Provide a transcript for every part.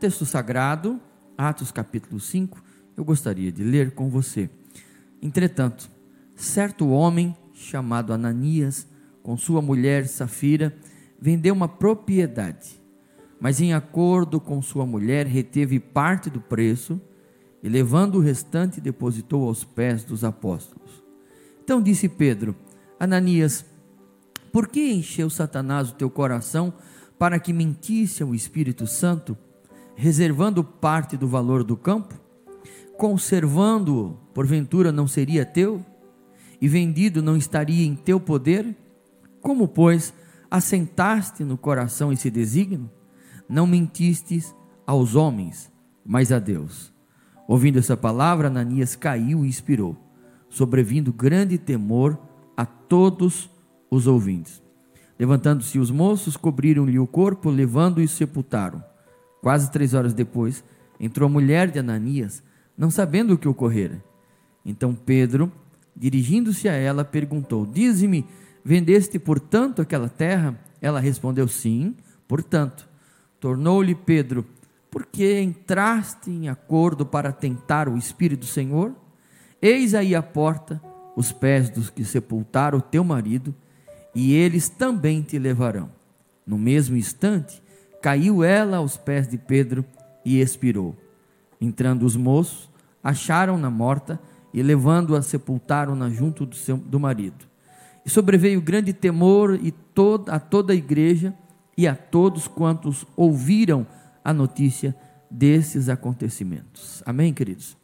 texto sagrado, Atos capítulo 5, eu gostaria de ler com você. Entretanto, certo homem chamado Ananias, com sua mulher Safira, vendeu uma propriedade, mas em acordo com sua mulher reteve parte do preço e levando o restante depositou aos pés dos apóstolos. Então disse Pedro: Ananias, por que encheu Satanás o teu coração para que mentisse ao Espírito Santo, reservando parte do valor do campo? Conservando-o, porventura não seria teu? E vendido não estaria em teu poder? Como, pois, assentaste no coração esse desígnio? Não mentistes aos homens, mas a Deus. Ouvindo essa palavra, Ananias caiu e expirou, sobrevindo grande temor a todos os ouvintes. Levantando-se os moços, cobriram-lhe o corpo, levando-o e sepultaram. Quase três horas depois, entrou a mulher de Ananias, não sabendo o que ocorrera. Então Pedro, dirigindo-se a ela, perguntou: Dize-me, vendeste portanto aquela terra? Ela respondeu: Sim, portanto. Tornou-lhe Pedro: Por que entraste em acordo para tentar o Espírito do Senhor? Eis aí a porta, os pés dos que sepultaram o teu marido e eles também te levarão. No mesmo instante, caiu ela aos pés de Pedro e expirou. Entrando os moços, acharam-na morta e, levando-a, sepultaram-na junto do, seu, do marido. E sobreveio grande temor e toda, a toda a igreja e a todos quantos ouviram a notícia desses acontecimentos. Amém, queridos?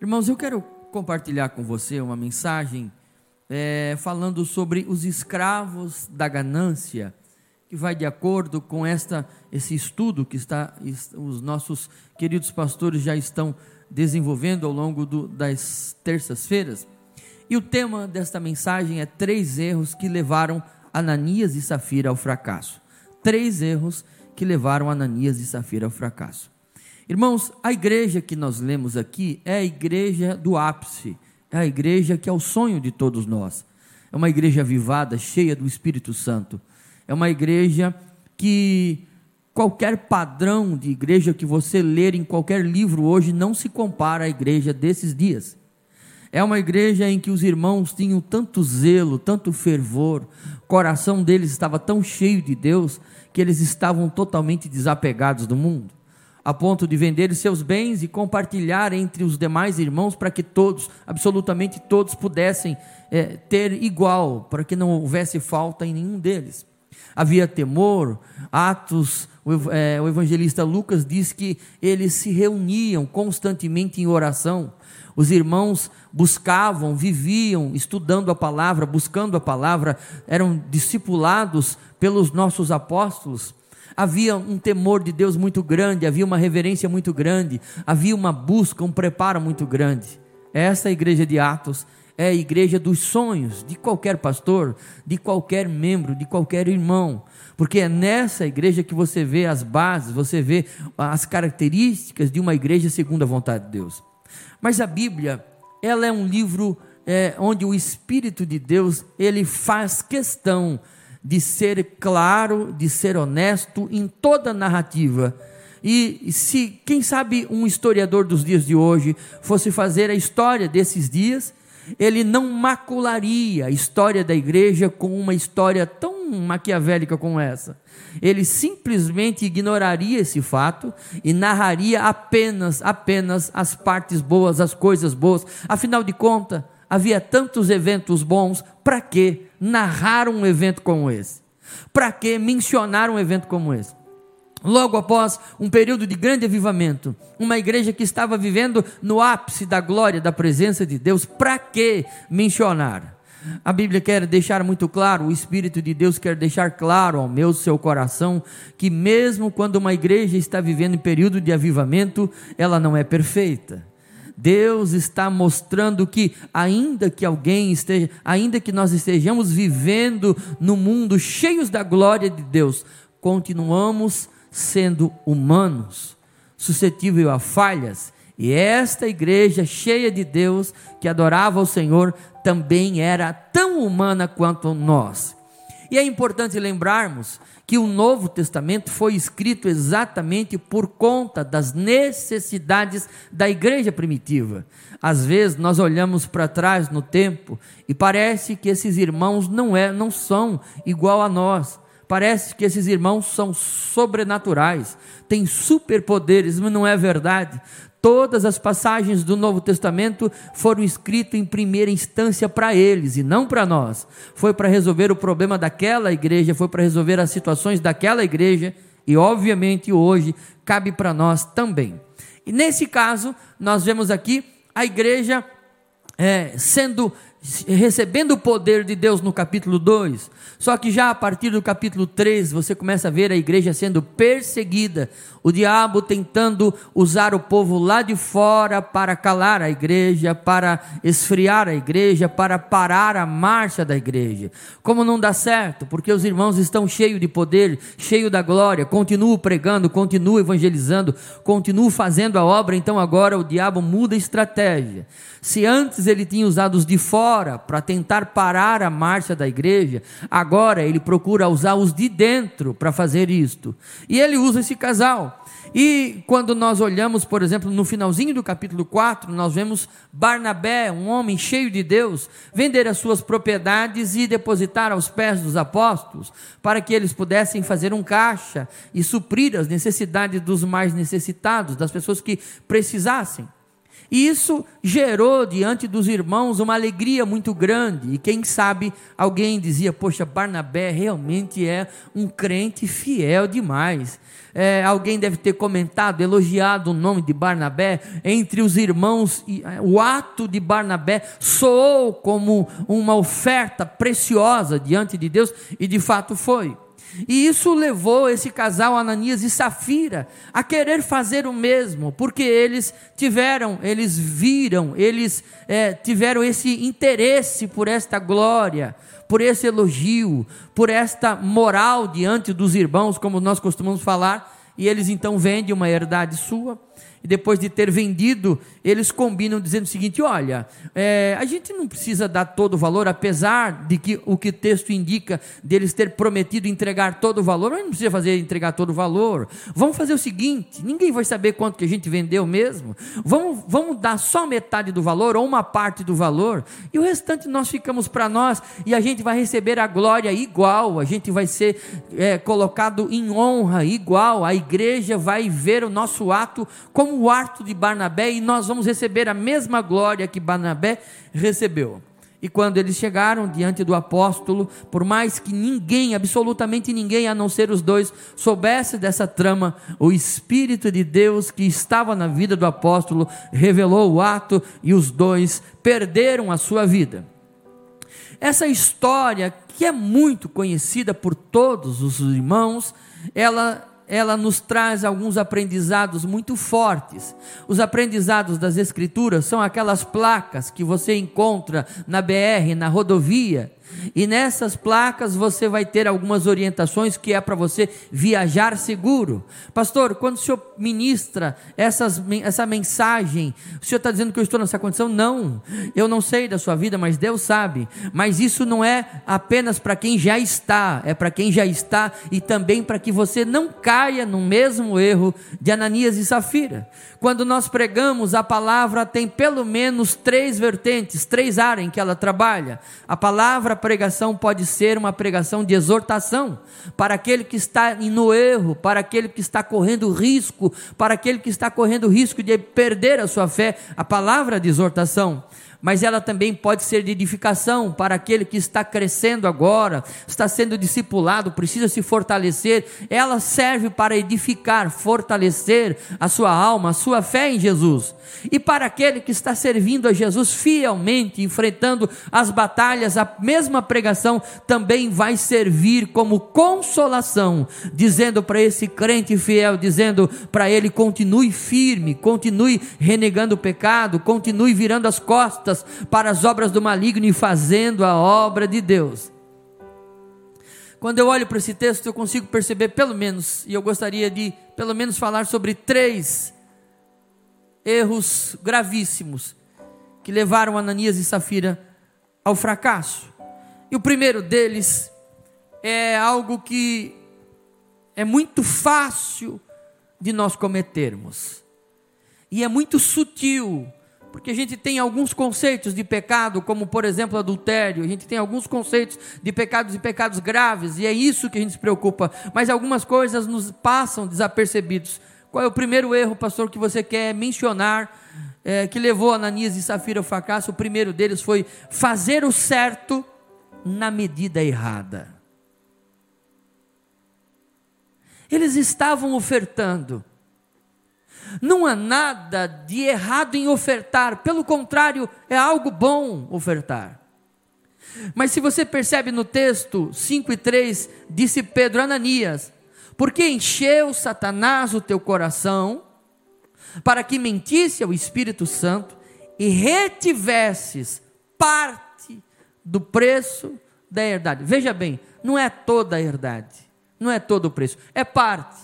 Irmãos, eu quero compartilhar com você uma mensagem é, falando sobre os escravos da ganância, que vai de acordo com esta, esse estudo que está, os nossos queridos pastores já estão desenvolvendo ao longo do, das terças-feiras. E o tema desta mensagem é três erros que levaram Ananias e Safira ao fracasso. Três erros que levaram Ananias e Safira ao fracasso. Irmãos, a igreja que nós lemos aqui é a igreja do ápice, é a igreja que é o sonho de todos nós. É uma igreja avivada, cheia do Espírito Santo. É uma igreja que qualquer padrão de igreja que você ler em qualquer livro hoje não se compara à igreja desses dias. É uma igreja em que os irmãos tinham tanto zelo, tanto fervor, o coração deles estava tão cheio de Deus que eles estavam totalmente desapegados do mundo a ponto de vender seus bens e compartilhar entre os demais irmãos para que todos, absolutamente todos, pudessem é, ter igual, para que não houvesse falta em nenhum deles. Havia temor, Atos, o, é, o evangelista Lucas diz que eles se reuniam constantemente em oração. Os irmãos buscavam, viviam estudando a palavra, buscando a palavra, eram discipulados pelos nossos apóstolos havia um temor de Deus muito grande, havia uma reverência muito grande, havia uma busca, um preparo muito grande. Essa igreja de Atos é a igreja dos sonhos de qualquer pastor, de qualquer membro, de qualquer irmão, porque é nessa igreja que você vê as bases, você vê as características de uma igreja segundo a vontade de Deus. Mas a Bíblia, ela é um livro é, onde o Espírito de Deus ele faz questão de ser claro, de ser honesto em toda a narrativa. E se, quem sabe, um historiador dos dias de hoje fosse fazer a história desses dias, ele não macularia a história da igreja com uma história tão maquiavélica como essa. Ele simplesmente ignoraria esse fato e narraria apenas, apenas as partes boas, as coisas boas. Afinal de contas, havia tantos eventos bons, para que narrar um evento como esse? Para que mencionar um evento como esse? Logo após um período de grande avivamento, uma igreja que estava vivendo no ápice da glória, da presença de Deus, para que mencionar? A Bíblia quer deixar muito claro, o Espírito de Deus quer deixar claro ao meu seu coração que mesmo quando uma igreja está vivendo em período de avivamento, ela não é perfeita. Deus está mostrando que, ainda que alguém esteja, ainda que nós estejamos vivendo no mundo cheios da glória de Deus, continuamos sendo humanos, suscetível a falhas. E esta igreja cheia de Deus, que adorava o Senhor, também era tão humana quanto nós. E é importante lembrarmos que o Novo Testamento foi escrito exatamente por conta das necessidades da igreja primitiva. Às vezes nós olhamos para trás no tempo e parece que esses irmãos não, é, não são igual a nós. Parece que esses irmãos são sobrenaturais, têm superpoderes, mas não é verdade. Todas as passagens do Novo Testamento foram escritas em primeira instância para eles e não para nós. Foi para resolver o problema daquela igreja, foi para resolver as situações daquela igreja e, obviamente, hoje cabe para nós também. E nesse caso, nós vemos aqui a igreja é, sendo recebendo o poder de Deus no capítulo 2. Só que já a partir do capítulo 3, você começa a ver a igreja sendo perseguida, o diabo tentando usar o povo lá de fora para calar a igreja, para esfriar a igreja, para parar a marcha da igreja. Como não dá certo, porque os irmãos estão cheios de poder, cheios da glória, continuam pregando, continuam evangelizando, continuam fazendo a obra, então agora o diabo muda a estratégia. Se antes ele tinha usado os de fora para tentar parar a marcha da igreja, agora ele procura usar os de dentro para fazer isto. E ele usa esse casal. E quando nós olhamos, por exemplo, no finalzinho do capítulo 4, nós vemos Barnabé, um homem cheio de Deus, vender as suas propriedades e depositar aos pés dos apóstolos, para que eles pudessem fazer um caixa e suprir as necessidades dos mais necessitados, das pessoas que precisassem. E isso gerou diante dos irmãos uma alegria muito grande. E quem sabe alguém dizia: Poxa, Barnabé realmente é um crente fiel demais. É, alguém deve ter comentado, elogiado o nome de Barnabé entre os irmãos. É, o ato de Barnabé soou como uma oferta preciosa diante de Deus, e de fato foi. E isso levou esse casal, Ananias e Safira, a querer fazer o mesmo, porque eles tiveram, eles viram, eles é, tiveram esse interesse por esta glória, por esse elogio, por esta moral diante dos irmãos, como nós costumamos falar, e eles então vendem uma herdade sua e depois de ter vendido, eles combinam dizendo o seguinte: olha, é, a gente não precisa dar todo o valor, apesar de que o que o texto indica deles ter prometido entregar todo o valor, gente não precisa fazer entregar todo o valor. Vamos fazer o seguinte: ninguém vai saber quanto que a gente vendeu mesmo. Vamos, vamos dar só metade do valor ou uma parte do valor, e o restante nós ficamos para nós, e a gente vai receber a glória igual, a gente vai ser é, colocado em honra igual, a igreja vai ver o nosso ato como o ato de Barnabé e nós vamos receber a mesma glória que Barnabé recebeu. E quando eles chegaram diante do apóstolo, por mais que ninguém, absolutamente ninguém, a não ser os dois, soubesse dessa trama, o Espírito de Deus que estava na vida do apóstolo revelou o ato e os dois perderam a sua vida. Essa história, que é muito conhecida por todos os irmãos, ela ela nos traz alguns aprendizados muito fortes. Os aprendizados das Escrituras são aquelas placas que você encontra na BR, na rodovia, e nessas placas você vai ter algumas orientações que é para você viajar seguro. Pastor, quando o senhor ministra essas, essa mensagem, o senhor está dizendo que eu estou nessa condição? Não, eu não sei da sua vida, mas Deus sabe. Mas isso não é apenas para quem já está, é para quem já está e também para que você não caia no mesmo erro de Ananias e Safira. Quando nós pregamos, a palavra tem pelo menos três vertentes, três áreas em que ela trabalha. A palavra pregação pode ser uma pregação de exortação para aquele que está no erro, para aquele que está correndo risco, para aquele que está correndo risco de perder a sua fé. A palavra de exortação mas ela também pode ser de edificação para aquele que está crescendo agora, está sendo discipulado, precisa se fortalecer. Ela serve para edificar, fortalecer a sua alma, a sua fé em Jesus. E para aquele que está servindo a Jesus fielmente, enfrentando as batalhas, a mesma pregação também vai servir como consolação, dizendo para esse crente fiel, dizendo para ele: continue firme, continue renegando o pecado, continue virando as costas para as obras do maligno e fazendo a obra de Deus. Quando eu olho para esse texto, eu consigo perceber pelo menos, e eu gostaria de pelo menos falar sobre três erros gravíssimos que levaram Ananias e Safira ao fracasso. E o primeiro deles é algo que é muito fácil de nós cometermos. E é muito sutil, porque a gente tem alguns conceitos de pecado, como por exemplo adultério, a gente tem alguns conceitos de pecados e pecados graves, e é isso que a gente se preocupa, mas algumas coisas nos passam desapercebidos. Qual é o primeiro erro, pastor, que você quer mencionar, é, que levou Ananias e Safira ao fracasso? O primeiro deles foi fazer o certo na medida errada. Eles estavam ofertando. Não há nada de errado em ofertar, pelo contrário, é algo bom ofertar. Mas se você percebe no texto 5 e 3, disse Pedro Ananias: Porque encheu Satanás o teu coração, para que mentisse ao Espírito Santo e retivesses parte do preço da herdade. Veja bem, não é toda a herdade não é todo o preço, é parte.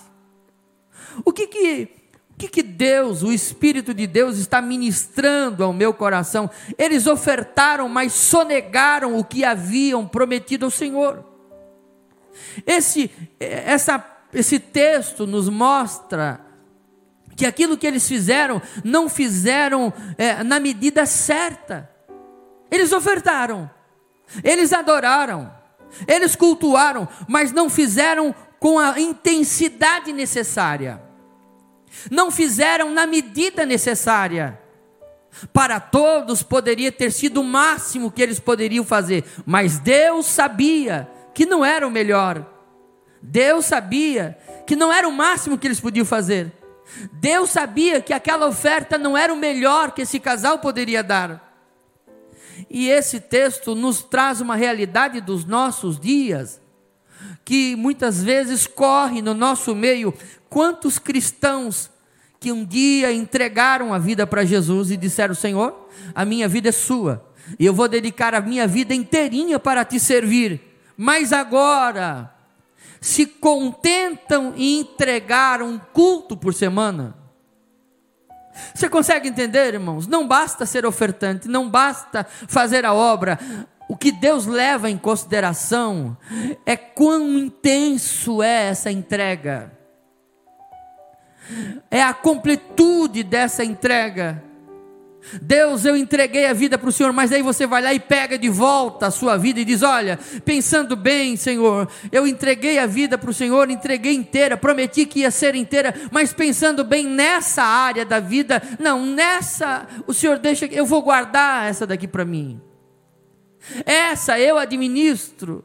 O que que, o que, que Deus, o Espírito de Deus, está ministrando ao meu coração? Eles ofertaram, mas sonegaram o que haviam prometido ao Senhor. Esse, essa, esse texto nos mostra que aquilo que eles fizeram, não fizeram é, na medida certa. Eles ofertaram, eles adoraram, eles cultuaram, mas não fizeram com a intensidade necessária. Não fizeram na medida necessária. Para todos poderia ter sido o máximo que eles poderiam fazer, mas Deus sabia que não era o melhor. Deus sabia que não era o máximo que eles podiam fazer. Deus sabia que aquela oferta não era o melhor que esse casal poderia dar. E esse texto nos traz uma realidade dos nossos dias, que muitas vezes corre no nosso meio. Quantos cristãos que um dia entregaram a vida para Jesus e disseram: Senhor, a minha vida é sua, e eu vou dedicar a minha vida inteirinha para te servir, mas agora se contentam em entregar um culto por semana você consegue entender, irmãos? Não basta ser ofertante, não basta fazer a obra. O que Deus leva em consideração é quão intenso é essa entrega, é a completude dessa entrega. Deus, eu entreguei a vida para o Senhor, mas aí você vai lá e pega de volta a sua vida e diz: Olha, pensando bem, Senhor, eu entreguei a vida para o Senhor, entreguei inteira, prometi que ia ser inteira, mas pensando bem nessa área da vida, não, nessa, o Senhor deixa, eu vou guardar essa daqui para mim. Essa eu administro.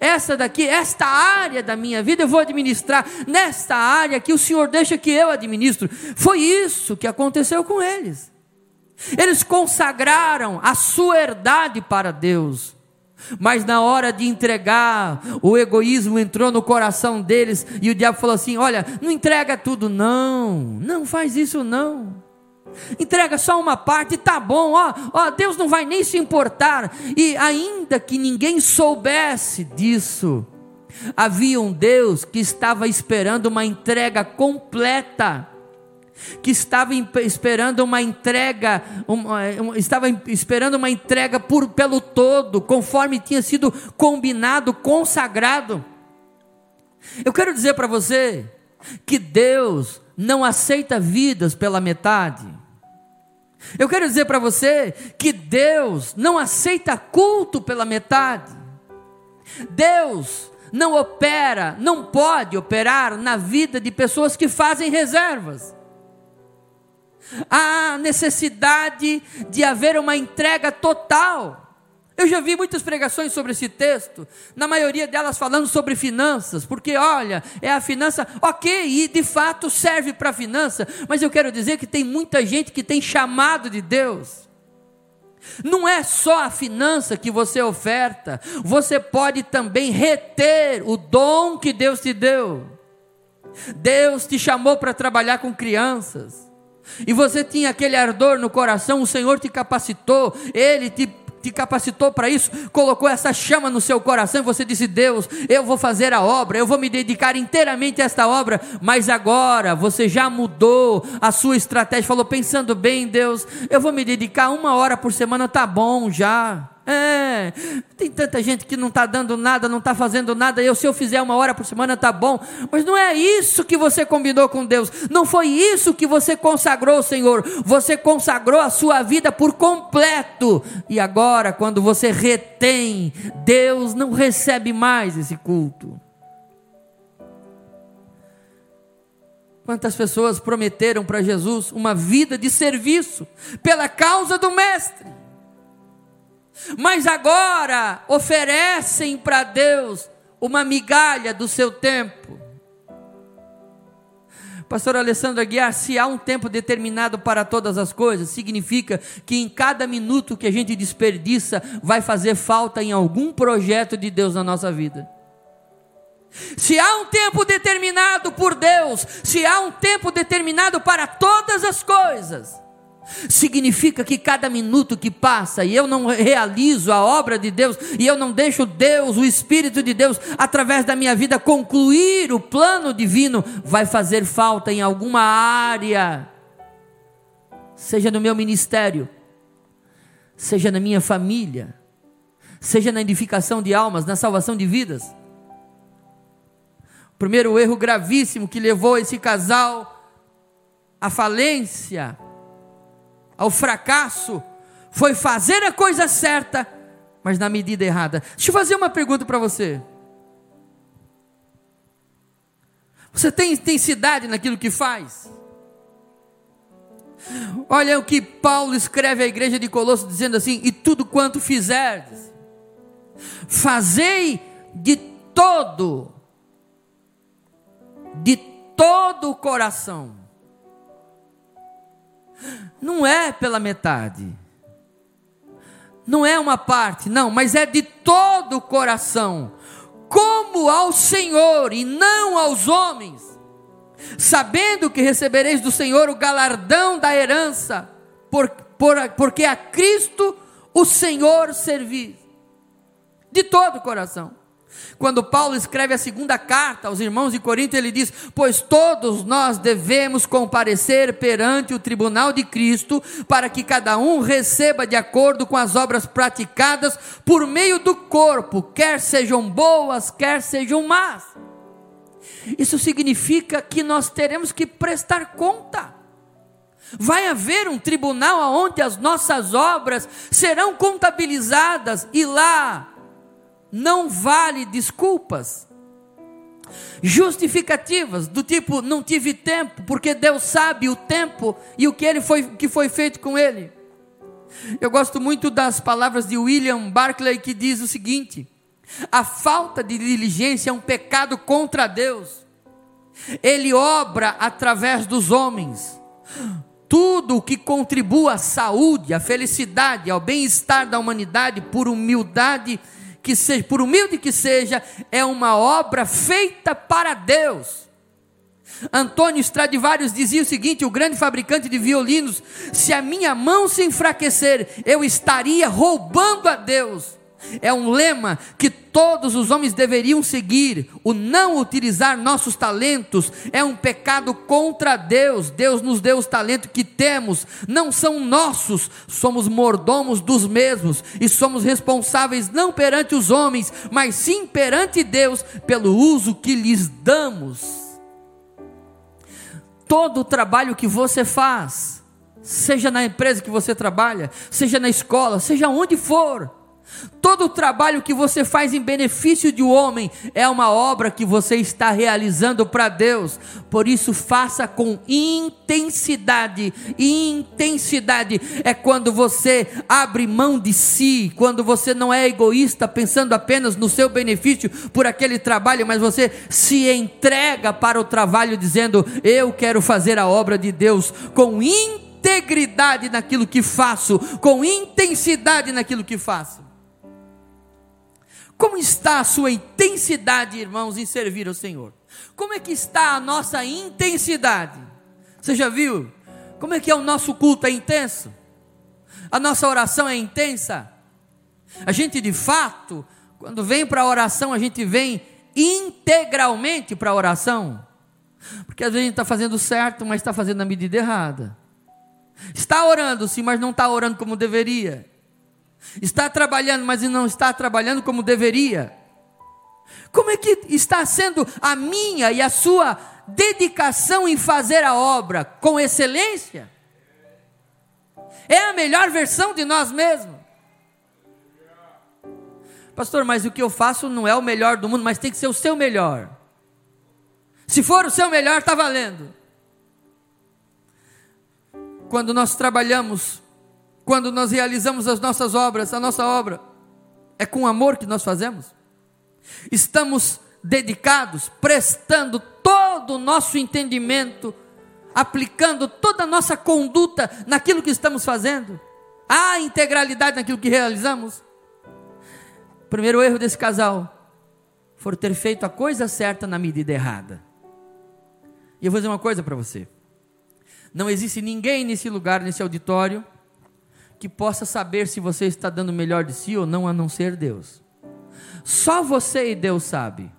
Essa daqui, esta área da minha vida eu vou administrar, nesta área que o Senhor deixa que eu administro. Foi isso que aconteceu com eles. Eles consagraram a sua herdade para Deus. Mas na hora de entregar, o egoísmo entrou no coração deles e o diabo falou assim: Olha, não entrega tudo, não, não faz isso, não. Entrega só uma parte, tá bom, ó, ó, Deus não vai nem se importar. E ainda que ninguém soubesse disso, havia um Deus que estava esperando uma entrega completa que estava esperando uma entrega, uma, estava esperando uma entrega por, pelo todo, conforme tinha sido combinado, consagrado. Eu quero dizer para você que Deus não aceita vidas pela metade. Eu quero dizer para você que Deus não aceita culto pela metade. Deus não opera, não pode operar na vida de pessoas que fazem reservas. Há necessidade de haver uma entrega total. Eu já vi muitas pregações sobre esse texto, na maioria delas falando sobre finanças, porque olha, é a finança, ok, e de fato serve para a finança, mas eu quero dizer que tem muita gente que tem chamado de Deus. Não é só a finança que você oferta, você pode também reter o dom que Deus te deu. Deus te chamou para trabalhar com crianças e você tinha aquele ardor no coração, o Senhor te capacitou, Ele te, te capacitou para isso, colocou essa chama no seu coração e você disse: Deus, eu vou fazer a obra, eu vou me dedicar inteiramente a esta obra, mas agora você já mudou a sua estratégia, falou: pensando bem, Deus, eu vou me dedicar uma hora por semana, tá bom já. É, tem tanta gente que não está dando nada, não está fazendo nada. Eu, se eu fizer uma hora por semana, tá bom. Mas não é isso que você combinou com Deus. Não foi isso que você consagrou, Senhor. Você consagrou a sua vida por completo. E agora, quando você retém, Deus não recebe mais esse culto. Quantas pessoas prometeram para Jesus uma vida de serviço pela causa do Mestre? Mas agora oferecem para Deus uma migalha do seu tempo. Pastor Alessandro Aguiar, se há um tempo determinado para todas as coisas, significa que em cada minuto que a gente desperdiça, vai fazer falta em algum projeto de Deus na nossa vida. Se há um tempo determinado por Deus, se há um tempo determinado para todas as coisas, Significa que cada minuto que passa e eu não realizo a obra de Deus, e eu não deixo Deus, o Espírito de Deus, através da minha vida, concluir o plano divino, vai fazer falta em alguma área, seja no meu ministério, seja na minha família, seja na edificação de almas, na salvação de vidas. O primeiro erro gravíssimo que levou esse casal à falência ao fracasso foi fazer a coisa certa, mas na medida errada. Deixa eu fazer uma pergunta para você. Você tem intensidade naquilo que faz? Olha o que Paulo escreve à igreja de Colosso, dizendo assim: E tudo quanto fizerdes, fazei de todo, de todo o coração não é pela metade, não é uma parte, não, mas é de todo o coração, como ao Senhor e não aos homens, sabendo que recebereis do Senhor o galardão da herança, por, por, porque a Cristo o Senhor servi, de todo o coração. Quando Paulo escreve a segunda carta aos irmãos de Corinto, ele diz: Pois todos nós devemos comparecer perante o tribunal de Cristo, para que cada um receba de acordo com as obras praticadas por meio do corpo, quer sejam boas, quer sejam más. Isso significa que nós teremos que prestar conta. Vai haver um tribunal onde as nossas obras serão contabilizadas e lá não vale desculpas. Justificativas do tipo não tive tempo, porque Deus sabe o tempo e o que ele foi que foi feito com ele. Eu gosto muito das palavras de William Barclay que diz o seguinte: a falta de diligência é um pecado contra Deus. Ele obra através dos homens. Tudo o que contribua à saúde, à felicidade, ao bem-estar da humanidade por humildade que seja, por humilde que seja, é uma obra feita para Deus. Antônio Stradivarius dizia o seguinte: o grande fabricante de violinos, se a minha mão se enfraquecer, eu estaria roubando a Deus. É um lema que todos os homens deveriam seguir. O não utilizar nossos talentos é um pecado contra Deus. Deus nos deu os talentos que temos, não são nossos, somos mordomos dos mesmos e somos responsáveis não perante os homens, mas sim perante Deus pelo uso que lhes damos. Todo o trabalho que você faz, seja na empresa que você trabalha, seja na escola, seja onde for, Todo o trabalho que você faz em benefício de um homem é uma obra que você está realizando para Deus. Por isso, faça com intensidade. Intensidade é quando você abre mão de si, quando você não é egoísta, pensando apenas no seu benefício por aquele trabalho, mas você se entrega para o trabalho, dizendo: Eu quero fazer a obra de Deus com integridade naquilo que faço, com intensidade naquilo que faço. Como está a sua intensidade, irmãos, em servir ao Senhor? Como é que está a nossa intensidade? Você já viu? Como é que é o nosso culto? É intenso? A nossa oração é intensa? A gente de fato, quando vem para a oração, a gente vem integralmente para a oração? Porque às vezes a gente está fazendo certo, mas está fazendo na medida errada. Está orando sim, mas não está orando como deveria. Está trabalhando, mas não está trabalhando como deveria. Como é que está sendo a minha e a sua dedicação em fazer a obra com excelência? É a melhor versão de nós mesmos. Pastor, mas o que eu faço não é o melhor do mundo, mas tem que ser o seu melhor. Se for o seu melhor, está valendo. Quando nós trabalhamos, quando nós realizamos as nossas obras, a nossa obra, é com amor que nós fazemos. Estamos dedicados, prestando todo o nosso entendimento, aplicando toda a nossa conduta naquilo que estamos fazendo. Há integralidade naquilo que realizamos. O primeiro erro desse casal foi ter feito a coisa certa na medida errada. E eu vou dizer uma coisa para você. Não existe ninguém nesse lugar, nesse auditório, que possa saber se você está dando o melhor de si ou não, a não ser Deus. Só você e Deus sabe.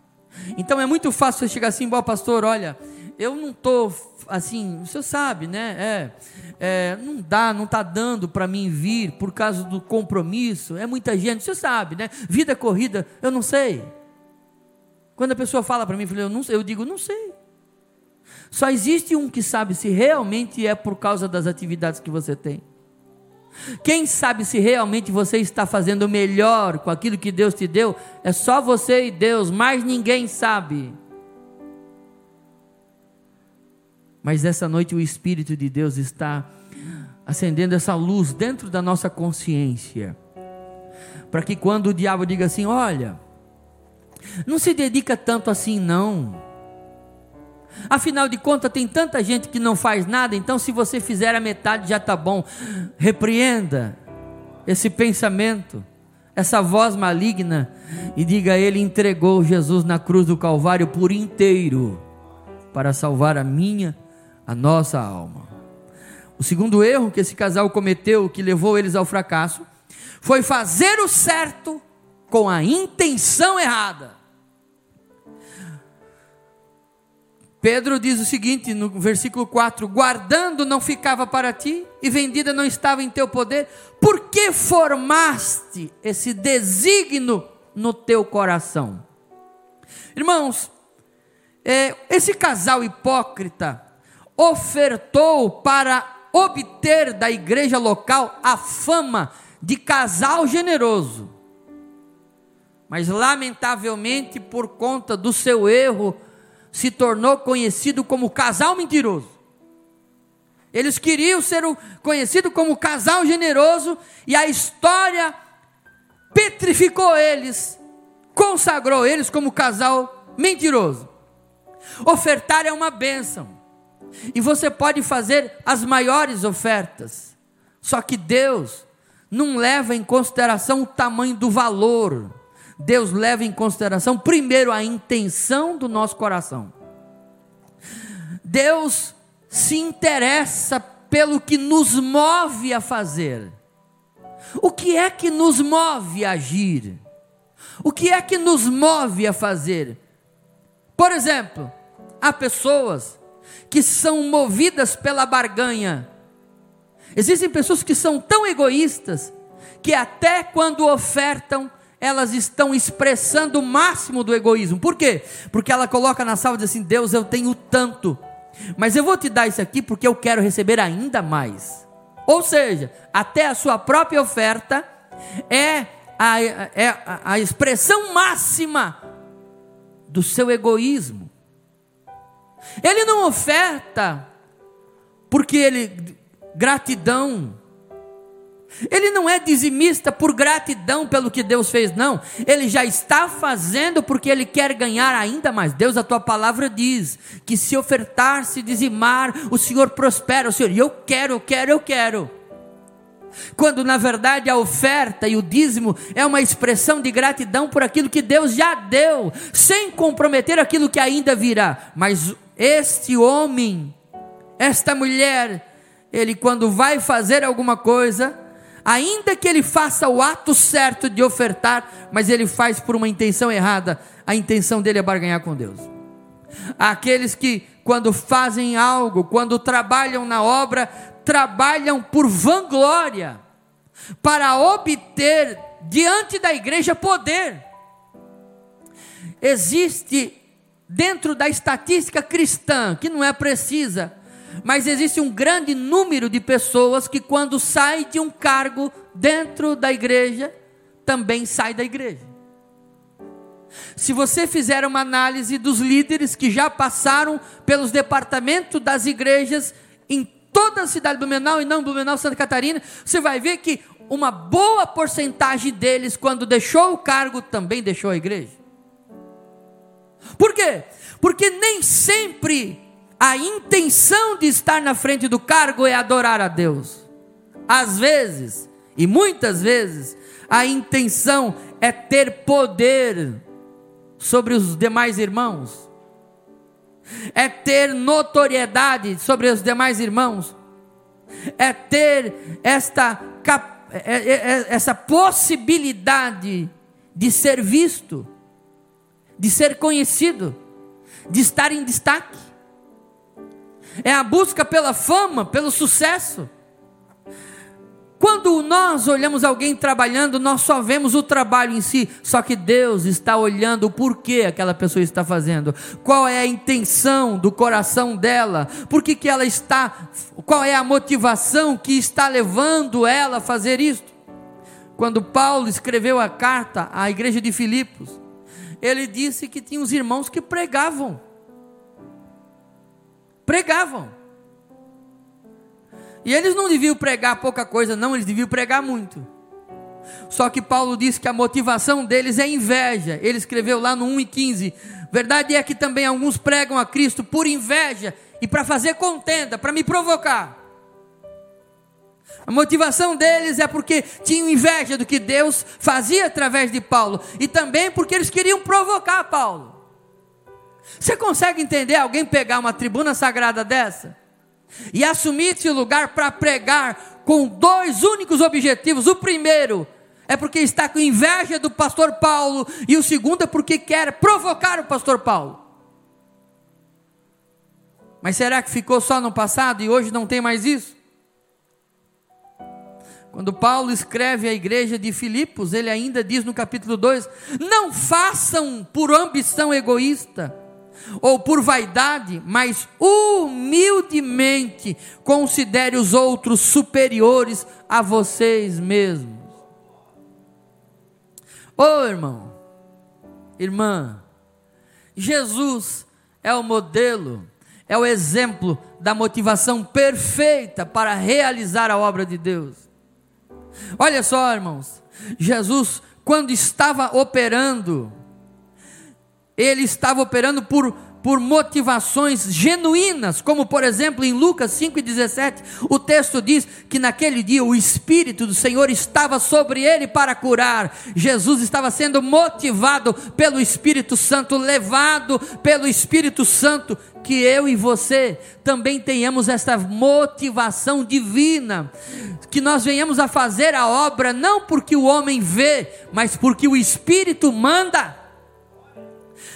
Então é muito fácil você chegar assim, bom pastor, olha, eu não estou assim, o senhor sabe, né? É, é, não dá, não está dando para mim vir por causa do compromisso. É muita gente, o senhor sabe, né? Vida corrida, eu não sei. Quando a pessoa fala para mim, eu, não, eu digo, não sei. Só existe um que sabe se realmente é por causa das atividades que você tem. Quem sabe se realmente você está fazendo melhor com aquilo que Deus te deu, é só você e Deus, mais ninguém sabe. Mas essa noite o Espírito de Deus está acendendo essa luz dentro da nossa consciência, para que quando o diabo diga assim: olha, não se dedica tanto assim, não. Afinal de contas, tem tanta gente que não faz nada, então se você fizer a metade já está bom. Repreenda esse pensamento, essa voz maligna, e diga ele: entregou Jesus na cruz do Calvário por inteiro, para salvar a minha, a nossa alma. O segundo erro que esse casal cometeu, que levou eles ao fracasso, foi fazer o certo com a intenção errada. Pedro diz o seguinte no versículo 4: Guardando não ficava para ti, e vendida não estava em teu poder, por que formaste esse desígnio no teu coração? Irmãos, é, esse casal hipócrita ofertou para obter da igreja local a fama de casal generoso. Mas, lamentavelmente, por conta do seu erro, se tornou conhecido como casal mentiroso. Eles queriam ser conhecido como casal generoso e a história petrificou eles, consagrou eles como casal mentiroso. Ofertar é uma bênção. E você pode fazer as maiores ofertas. Só que Deus não leva em consideração o tamanho do valor Deus leva em consideração primeiro a intenção do nosso coração. Deus se interessa pelo que nos move a fazer. O que é que nos move a agir? O que é que nos move a fazer? Por exemplo, há pessoas que são movidas pela barganha. Existem pessoas que são tão egoístas que até quando ofertam elas estão expressando o máximo do egoísmo. Por quê? Porque ela coloca na salva e diz assim: Deus, eu tenho tanto, mas eu vou te dar isso aqui porque eu quero receber ainda mais. Ou seja, até a sua própria oferta é a, é a, expressão máxima do seu egoísmo. Ele não oferta porque ele gratidão ele não é dizimista por gratidão pelo que Deus fez, não. Ele já está fazendo porque ele quer ganhar ainda mais. Deus, a tua palavra diz que se ofertar, se dizimar, o Senhor prospera. O Senhor, eu quero, eu quero, eu quero. Quando na verdade a oferta e o dízimo é uma expressão de gratidão por aquilo que Deus já deu, sem comprometer aquilo que ainda virá. Mas este homem, esta mulher, ele quando vai fazer alguma coisa, ainda que ele faça o ato certo de ofertar, mas ele faz por uma intenção errada, a intenção dele é barganhar com Deus. Aqueles que, quando fazem algo, quando trabalham na obra, trabalham por vanglória, para obter diante da igreja poder. Existe dentro da estatística cristã, que não é precisa, mas existe um grande número de pessoas que, quando sai de um cargo dentro da igreja, também sai da igreja. Se você fizer uma análise dos líderes que já passaram pelos departamentos das igrejas em toda a cidade de Blumenau e não Blumenau, Santa Catarina, você vai ver que uma boa porcentagem deles, quando deixou o cargo, também deixou a igreja. Por quê? Porque nem sempre a intenção de estar na frente do cargo é adorar a Deus. Às vezes, e muitas vezes, a intenção é ter poder sobre os demais irmãos, é ter notoriedade sobre os demais irmãos, é ter esta, é, é, é, essa possibilidade de ser visto, de ser conhecido, de estar em destaque. É a busca pela fama, pelo sucesso. Quando nós olhamos alguém trabalhando, nós só vemos o trabalho em si, só que Deus está olhando o porquê aquela pessoa está fazendo, qual é a intenção do coração dela, por que, ela está, qual é a motivação que está levando ela a fazer isto. Quando Paulo escreveu a carta à igreja de Filipos, ele disse que tinha os irmãos que pregavam, pregavam. E eles não deviam pregar pouca coisa, não, eles deviam pregar muito. Só que Paulo diz que a motivação deles é inveja. Ele escreveu lá no 1 e 15. Verdade é que também alguns pregam a Cristo por inveja e para fazer contenda, para me provocar. A motivação deles é porque tinham inveja do que Deus fazia através de Paulo e também porque eles queriam provocar Paulo. Você consegue entender alguém pegar uma tribuna sagrada dessa? e assumir esse lugar para pregar com dois únicos objetivos. O primeiro é porque está com inveja do pastor Paulo, e o segundo é porque quer provocar o pastor Paulo. Mas será que ficou só no passado e hoje não tem mais isso? Quando Paulo escreve à igreja de Filipos, ele ainda diz no capítulo 2: Não façam por ambição egoísta ou por vaidade, mas humildemente considere os outros superiores a vocês mesmos. Ô oh, irmão, irmã, Jesus é o modelo, é o exemplo da motivação perfeita para realizar a obra de Deus. Olha só, irmãos, Jesus, quando estava operando, ele estava operando por, por motivações genuínas, como por exemplo em Lucas 5,17, o texto diz que naquele dia o Espírito do Senhor estava sobre ele para curar. Jesus estava sendo motivado pelo Espírito Santo, levado pelo Espírito Santo, que eu e você também tenhamos essa motivação divina, que nós venhamos a fazer a obra não porque o homem vê, mas porque o Espírito manda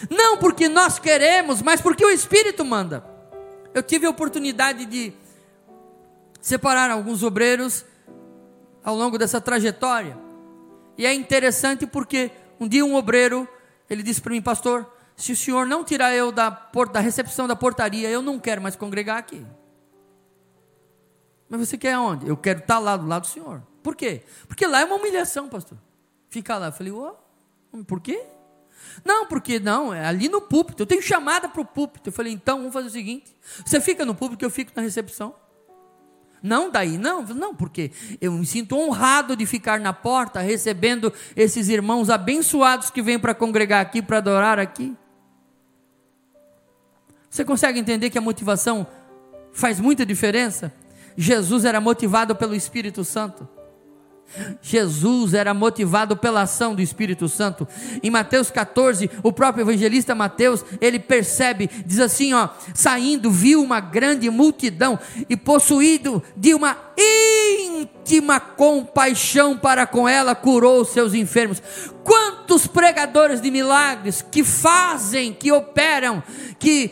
não porque nós queremos, mas porque o Espírito manda. Eu tive a oportunidade de separar alguns obreiros ao longo dessa trajetória. E é interessante porque um dia um obreiro, ele disse para mim, pastor, se o senhor não tirar eu da, da recepção da portaria, eu não quero mais congregar aqui. Mas você quer onde? Eu quero estar lá do lado do senhor. Por quê? Porque lá é uma humilhação, pastor. Ficar lá. Eu falei, oh, por quê? Não, porque não, é ali no púlpito. Eu tenho chamada para o púlpito. Eu falei, então vamos fazer o seguinte: você fica no púlpito, eu fico na recepção. Não daí, não, não, porque eu me sinto honrado de ficar na porta recebendo esses irmãos abençoados que vêm para congregar aqui, para adorar aqui. Você consegue entender que a motivação faz muita diferença? Jesus era motivado pelo Espírito Santo. Jesus era motivado pela ação do Espírito Santo. Em Mateus 14, o próprio evangelista Mateus, ele percebe, diz assim, ó, saindo viu uma grande multidão e possuído de uma íntima compaixão para com ela, curou os seus enfermos. Quantos pregadores de milagres que fazem, que operam, que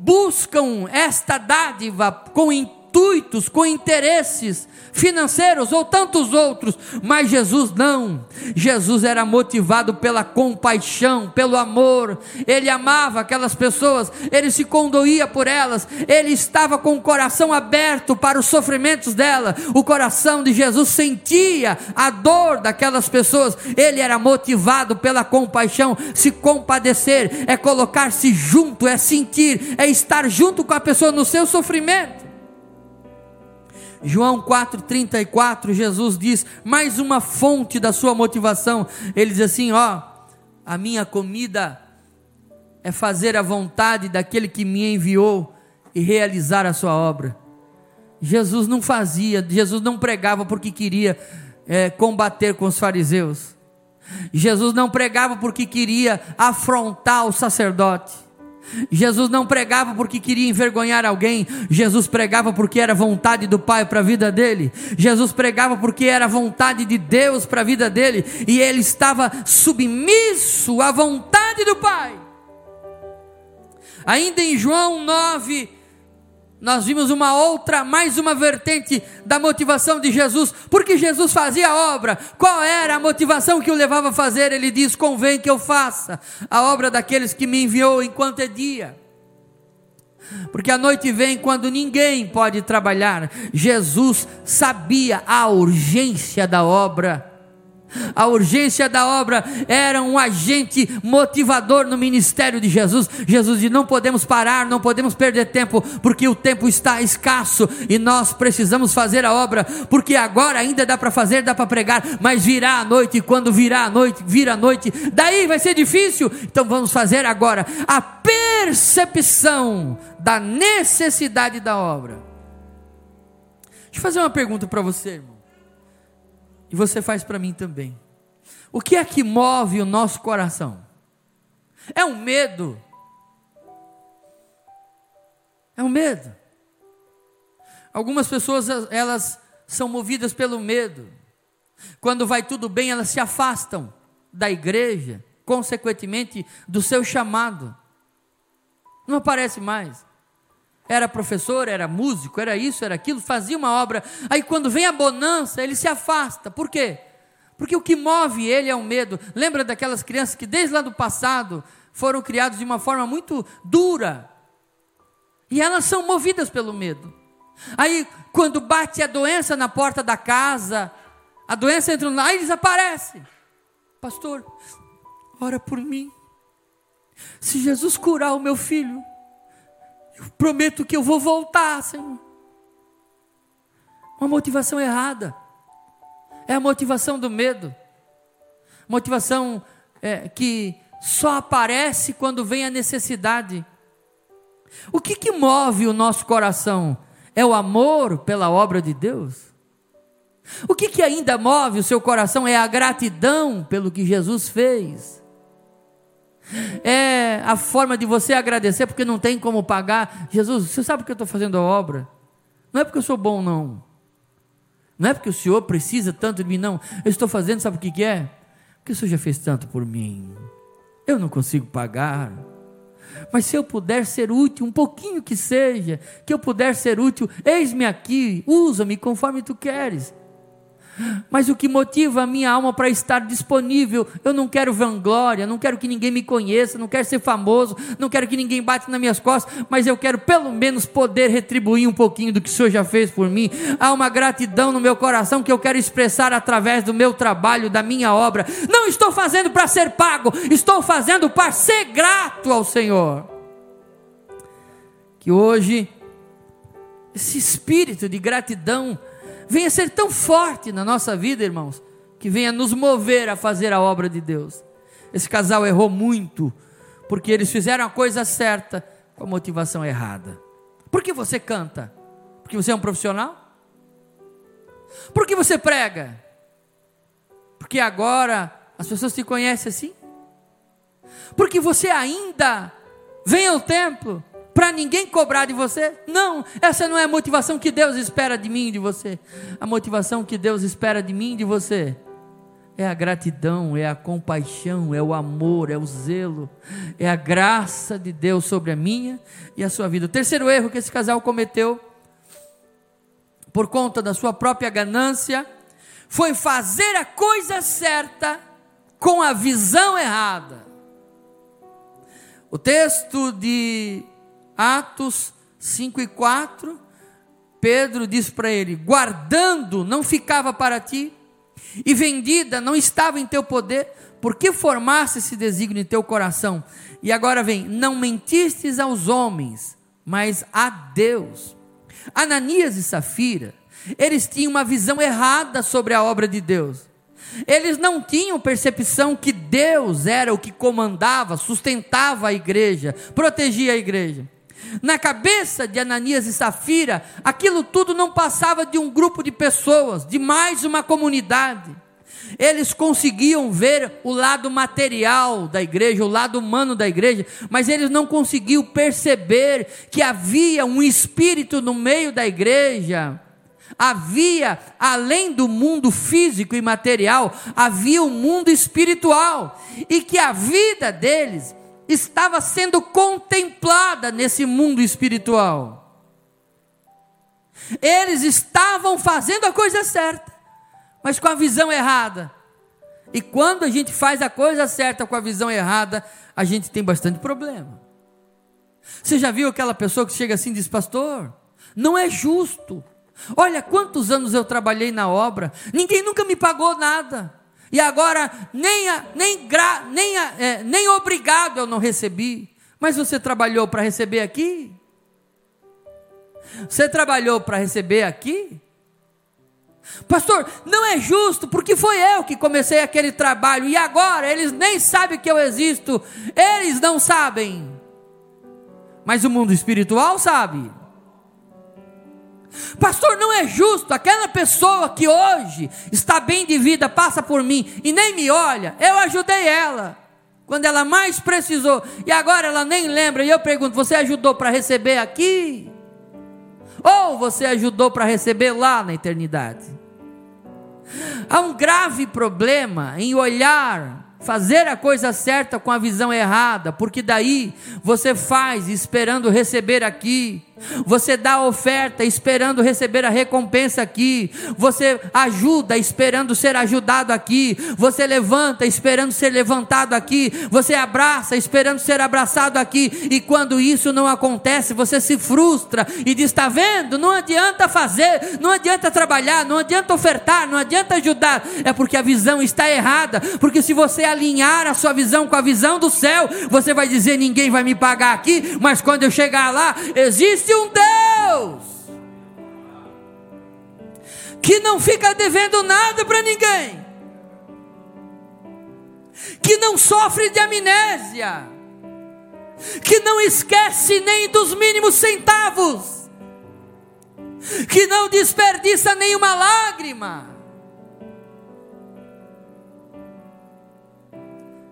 buscam esta dádiva com intuitos, com interesses financeiros ou tantos outros, mas Jesus não. Jesus era motivado pela compaixão, pelo amor. Ele amava aquelas pessoas, ele se condoía por elas, ele estava com o coração aberto para os sofrimentos dela. O coração de Jesus sentia a dor daquelas pessoas. Ele era motivado pela compaixão, se compadecer é colocar-se junto, é sentir, é estar junto com a pessoa no seu sofrimento. João 4,34, Jesus diz, mais uma fonte da sua motivação. Ele diz assim: Ó, a minha comida é fazer a vontade daquele que me enviou e realizar a sua obra. Jesus não fazia, Jesus não pregava porque queria é, combater com os fariseus. Jesus não pregava porque queria afrontar o sacerdote. Jesus não pregava porque queria envergonhar alguém, Jesus pregava porque era vontade do Pai para a vida dele, Jesus pregava porque era vontade de Deus para a vida dele, e ele estava submisso à vontade do Pai. Ainda em João 9, nós vimos uma outra, mais uma vertente da motivação de Jesus. Porque Jesus fazia a obra. Qual era a motivação que o levava a fazer? Ele diz: convém que eu faça a obra daqueles que me enviou enquanto é dia. Porque a noite vem quando ninguém pode trabalhar. Jesus sabia a urgência da obra. A urgência da obra era um agente motivador no ministério de Jesus. Jesus disse: não podemos parar, não podemos perder tempo, porque o tempo está escasso e nós precisamos fazer a obra, porque agora ainda dá para fazer, dá para pregar, mas virá a noite, e quando virá a noite, vira a noite, daí vai ser difícil. Então vamos fazer agora a percepção da necessidade da obra. Deixa eu fazer uma pergunta para você, irmão. E você faz para mim também. O que é que move o nosso coração? É um medo. É um medo. Algumas pessoas elas são movidas pelo medo. Quando vai tudo bem, elas se afastam da igreja, consequentemente do seu chamado. Não aparece mais era professor, era músico, era isso, era aquilo, fazia uma obra. Aí quando vem a bonança, ele se afasta. Por quê? Porque o que move ele é o medo. Lembra daquelas crianças que desde lá do passado foram criadas de uma forma muito dura. E elas são movidas pelo medo. Aí quando bate a doença na porta da casa, a doença entra lá e desaparece. Pastor, ora por mim. Se Jesus curar o meu filho, eu prometo que eu vou voltar, Senhor. Uma motivação errada. É a motivação do medo. Motivação é, que só aparece quando vem a necessidade. O que, que move o nosso coração? É o amor pela obra de Deus? O que, que ainda move o seu coração? É a gratidão pelo que Jesus fez é a forma de você agradecer porque não tem como pagar. Jesus, você sabe que eu estou fazendo a obra? Não é porque eu sou bom, não. Não é porque o Senhor precisa tanto de mim, não. Eu estou fazendo, sabe o que, que é? Porque o Senhor já fez tanto por mim. Eu não consigo pagar. Mas se eu puder ser útil, um pouquinho que seja, que eu puder ser útil, eis-me aqui, usa-me conforme tu queres. Mas o que motiva a minha alma para estar disponível, eu não quero vanglória, não quero que ninguém me conheça, não quero ser famoso, não quero que ninguém bate nas minhas costas, mas eu quero pelo menos poder retribuir um pouquinho do que o Senhor já fez por mim. Há uma gratidão no meu coração que eu quero expressar através do meu trabalho, da minha obra. Não estou fazendo para ser pago, estou fazendo para ser grato ao Senhor. Que hoje esse espírito de gratidão venha ser tão forte na nossa vida, irmãos, que venha nos mover a fazer a obra de Deus. Esse casal errou muito, porque eles fizeram a coisa certa com a motivação errada. Por que você canta? Porque você é um profissional? Por que você prega? Porque agora as pessoas te conhecem assim? Porque você ainda vem ao templo para ninguém cobrar de você? Não, essa não é a motivação que Deus espera de mim e de você. A motivação que Deus espera de mim e de você é a gratidão, é a compaixão, é o amor, é o zelo, é a graça de Deus sobre a minha e a sua vida. O terceiro erro que esse casal cometeu por conta da sua própria ganância, foi fazer a coisa certa com a visão errada. O texto de Atos 5 e 4, Pedro diz para ele: guardando não ficava para ti, e vendida não estava em teu poder, porque formasse esse desígnio em teu coração. E agora vem: não mentistes aos homens, mas a Deus. Ananias e Safira, eles tinham uma visão errada sobre a obra de Deus. Eles não tinham percepção que Deus era o que comandava, sustentava a igreja, protegia a igreja. Na cabeça de Ananias e Safira, aquilo tudo não passava de um grupo de pessoas, de mais uma comunidade. Eles conseguiam ver o lado material da igreja, o lado humano da igreja, mas eles não conseguiam perceber que havia um espírito no meio da igreja. Havia, além do mundo físico e material, havia o um mundo espiritual, e que a vida deles estava sendo contemplada nesse mundo espiritual. Eles estavam fazendo a coisa certa, mas com a visão errada. E quando a gente faz a coisa certa com a visão errada, a gente tem bastante problema. Você já viu aquela pessoa que chega assim e diz: Pastor, não é justo. Olha quantos anos eu trabalhei na obra, ninguém nunca me pagou nada. E agora nem, a, nem, gra, nem, a, é, nem obrigado eu não recebi. Mas você trabalhou para receber aqui? Você trabalhou para receber aqui? Pastor, não é justo, porque foi eu que comecei aquele trabalho e agora eles nem sabem que eu existo, eles não sabem, mas o mundo espiritual sabe. Pastor, não é justo aquela pessoa que hoje está bem de vida, passa por mim e nem me olha, eu ajudei ela quando ela mais precisou e agora ela nem lembra. E eu pergunto: você ajudou para receber aqui? Ou você ajudou para receber lá na eternidade? Há um grave problema em olhar fazer a coisa certa com a visão errada, porque daí você faz esperando receber aqui, você dá a oferta esperando receber a recompensa aqui, você ajuda esperando ser ajudado aqui, você levanta esperando ser levantado aqui, você abraça esperando ser abraçado aqui, e quando isso não acontece, você se frustra e diz: está vendo? Não adianta fazer, não adianta trabalhar, não adianta ofertar, não adianta ajudar, é porque a visão está errada, porque se você alinhar a sua visão com a visão do céu, você vai dizer: ninguém vai me pagar aqui, mas quando eu chegar lá, existe existe um Deus que não fica devendo nada para ninguém, que não sofre de amnésia, que não esquece nem dos mínimos centavos, que não desperdiça nenhuma lágrima.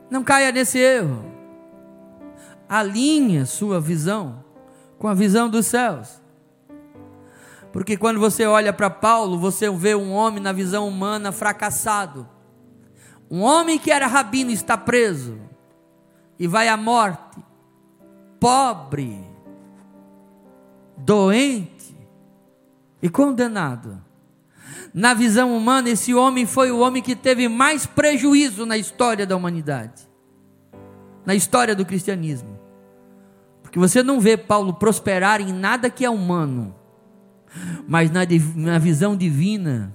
Não caia nesse erro. Alinhe sua visão com a visão dos céus. Porque quando você olha para Paulo, você vê um homem na visão humana fracassado. Um homem que era rabino está preso e vai à morte, pobre, doente e condenado. Na visão humana, esse homem foi o homem que teve mais prejuízo na história da humanidade, na história do cristianismo que você não vê Paulo prosperar em nada que é humano, mas na, na visão divina.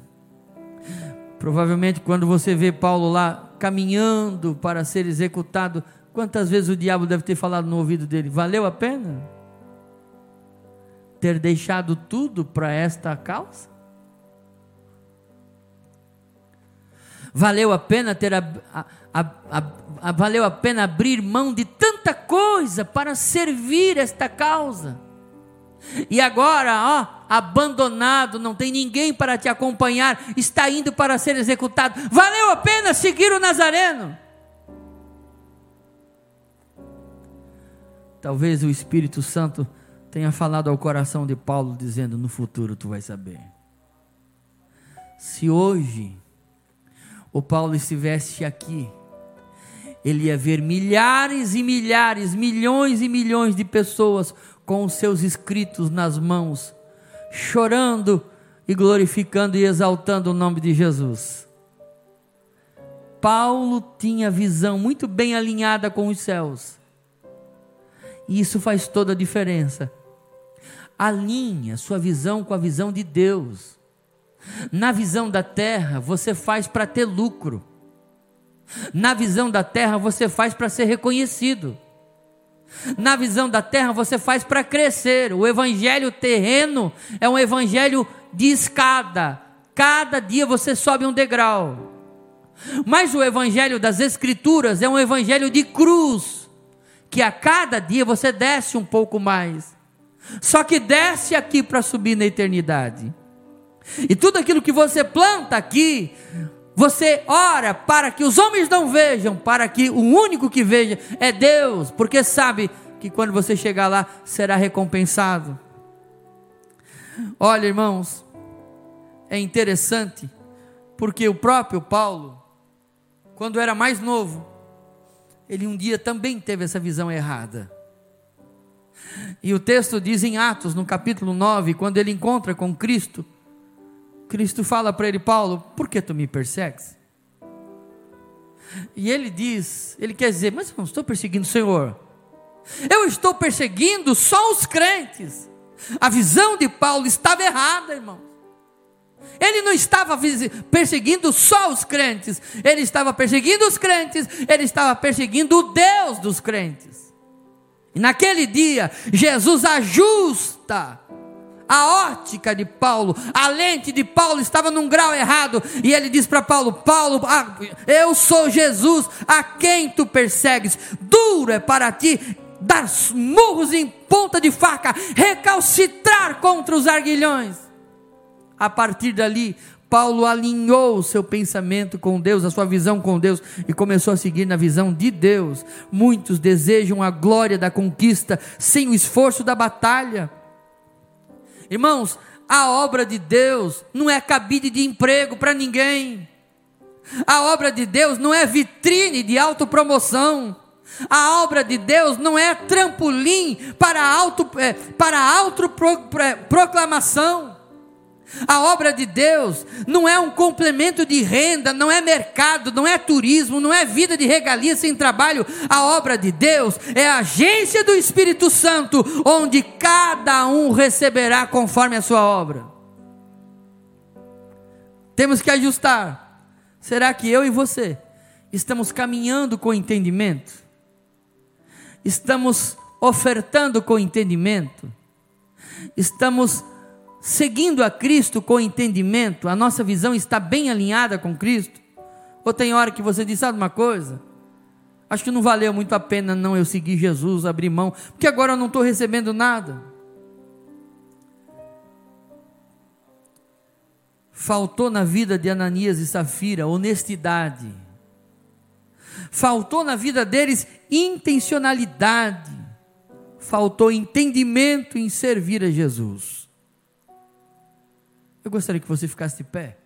Provavelmente quando você vê Paulo lá caminhando para ser executado, quantas vezes o diabo deve ter falado no ouvido dele: valeu a pena ter deixado tudo para esta causa? Valeu a pena ter a, a, a, valeu a pena abrir mão de tanta coisa para servir esta causa. E agora, ó, abandonado, não tem ninguém para te acompanhar, está indo para ser executado. Valeu a pena seguir o Nazareno? Talvez o Espírito Santo tenha falado ao coração de Paulo, dizendo: No futuro tu vais saber. Se hoje o Paulo estivesse aqui, ele ia ver milhares e milhares, milhões e milhões de pessoas com os seus escritos nas mãos, chorando e glorificando e exaltando o nome de Jesus. Paulo tinha visão muito bem alinhada com os céus. E isso faz toda a diferença. Alinha sua visão com a visão de Deus. Na visão da terra, você faz para ter lucro. Na visão da terra, você faz para ser reconhecido. Na visão da terra, você faz para crescer. O evangelho terreno é um evangelho de escada. Cada dia você sobe um degrau. Mas o evangelho das Escrituras é um evangelho de cruz, que a cada dia você desce um pouco mais. Só que desce aqui para subir na eternidade. E tudo aquilo que você planta aqui, você ora para que os homens não vejam, para que o único que veja é Deus, porque sabe que quando você chegar lá será recompensado. Olha, irmãos, é interessante, porque o próprio Paulo, quando era mais novo, ele um dia também teve essa visão errada. E o texto diz em Atos, no capítulo 9, quando ele encontra com Cristo, Cristo fala para ele, Paulo, por que tu me persegues? E ele diz, ele quer dizer, mas eu não estou perseguindo o Senhor. Eu estou perseguindo só os crentes. A visão de Paulo estava errada, irmão. Ele não estava perseguindo só os crentes, ele estava perseguindo os crentes, ele estava perseguindo o Deus dos crentes. E naquele dia, Jesus ajusta a ótica de Paulo, a lente de Paulo estava num grau errado, e ele diz para Paulo: Paulo, ah, eu sou Jesus, a quem tu persegues, duro é para ti dar murros em ponta de faca, recalcitrar contra os arguilhões. A partir dali, Paulo alinhou o seu pensamento com Deus, a sua visão com Deus e começou a seguir na visão de Deus. Muitos desejam a glória da conquista sem o esforço da batalha. Irmãos, a obra de Deus não é cabide de emprego para ninguém. A obra de Deus não é vitrine de autopromoção. A obra de Deus não é trampolim para auto, é, para autoproclamação. A obra de Deus não é um complemento de renda, não é mercado, não é turismo, não é vida de regalia sem trabalho. A obra de Deus é a agência do Espírito Santo, onde cada um receberá conforme a sua obra. Temos que ajustar. Será que eu e você estamos caminhando com entendimento? Estamos ofertando com entendimento? Estamos seguindo a Cristo com entendimento, a nossa visão está bem alinhada com Cristo? Ou tem hora que você diz, sabe uma coisa? Acho que não valeu muito a pena não eu seguir Jesus, abrir mão, porque agora eu não estou recebendo nada. Faltou na vida de Ananias e Safira honestidade. Faltou na vida deles intencionalidade. Faltou entendimento em servir a Jesus. Eu gostaria que você ficasse de pé.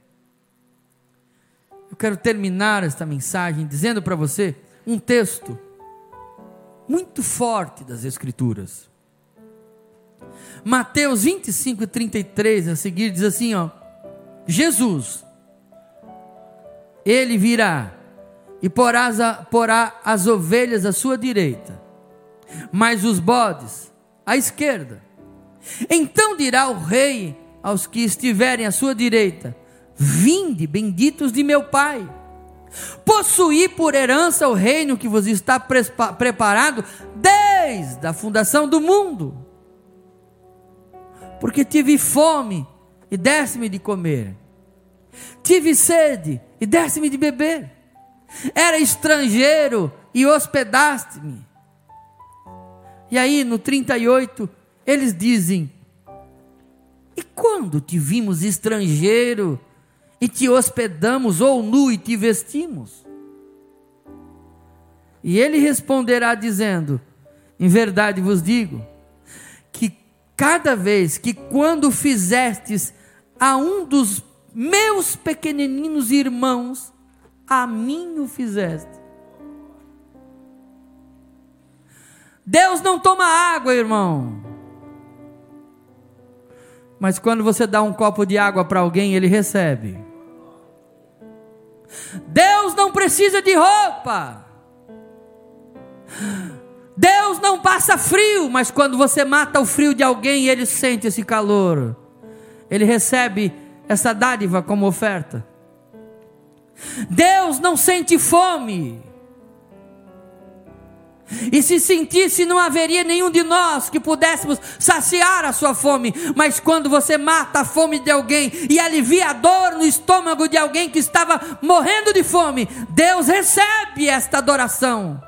Eu quero terminar esta mensagem dizendo para você um texto muito forte das Escrituras. Mateus 25 e 33 a seguir diz assim: ó, Jesus, ele virá e porá as, porá as ovelhas à sua direita, mas os bodes à esquerda. Então dirá o rei aos que estiverem à sua direita: Vinde, benditos de meu Pai. Possuí por herança o reino que vos está preparado desde a fundação do mundo. Porque tive fome e desse-me de comer, tive sede e desse-me de beber, era estrangeiro e hospedaste-me. E aí no 38, eles dizem: e quando te vimos estrangeiro e te hospedamos, ou nu e te vestimos? E ele responderá dizendo: Em verdade vos digo, que cada vez que quando fizestes a um dos meus pequeninos irmãos, a mim o fizeste. Deus não toma água, irmão. Mas quando você dá um copo de água para alguém, ele recebe. Deus não precisa de roupa. Deus não passa frio, mas quando você mata o frio de alguém, ele sente esse calor. Ele recebe essa dádiva como oferta. Deus não sente fome. E se sentisse, não haveria nenhum de nós que pudéssemos saciar a sua fome. Mas quando você mata a fome de alguém e alivia a dor no estômago de alguém que estava morrendo de fome, Deus recebe esta adoração.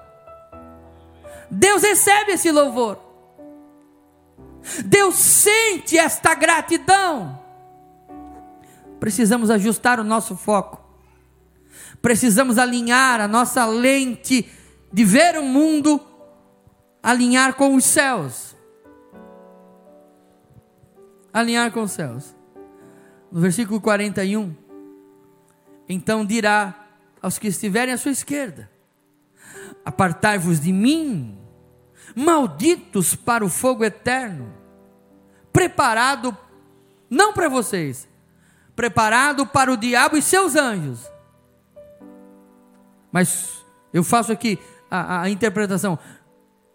Deus recebe esse louvor. Deus sente esta gratidão. Precisamos ajustar o nosso foco. Precisamos alinhar a nossa lente de ver o mundo, alinhar com os céus. Alinhar com os céus. No versículo 41, então dirá aos que estiverem à sua esquerda: Apartai-vos de mim, malditos para o fogo eterno, preparado não para vocês, preparado para o diabo e seus anjos. Mas eu faço aqui a, a interpretação.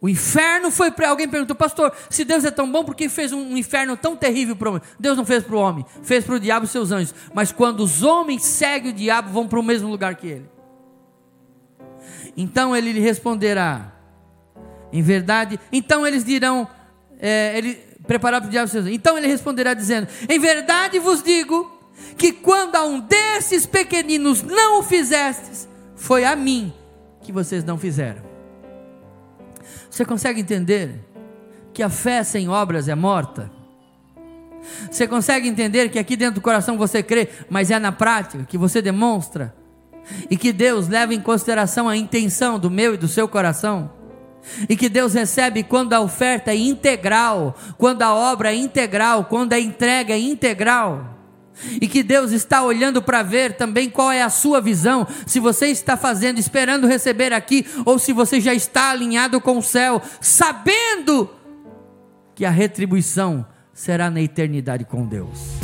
O inferno foi para alguém perguntou, pastor, se Deus é tão bom, por que fez um, inferno tão terrível para o homem? Deus não fez para o homem, fez para o diabo e seus anjos. Mas quando os homens seguem o diabo, vão para o mesmo lugar que ele. Então ele lhe responderá, em verdade, então eles dirão, é, ele preparado para o diabo e seus anjos. Então ele responderá dizendo: Em verdade vos digo que quando a um desses pequeninos não o fizestes, foi a mim que vocês não fizeram. Você consegue entender que a fé sem obras é morta? Você consegue entender que aqui dentro do coração você crê, mas é na prática que você demonstra? E que Deus leva em consideração a intenção do meu e do seu coração? E que Deus recebe quando a oferta é integral, quando a obra é integral, quando a entrega é integral? E que Deus está olhando para ver também qual é a sua visão, se você está fazendo, esperando receber aqui, ou se você já está alinhado com o céu, sabendo que a retribuição será na eternidade com Deus.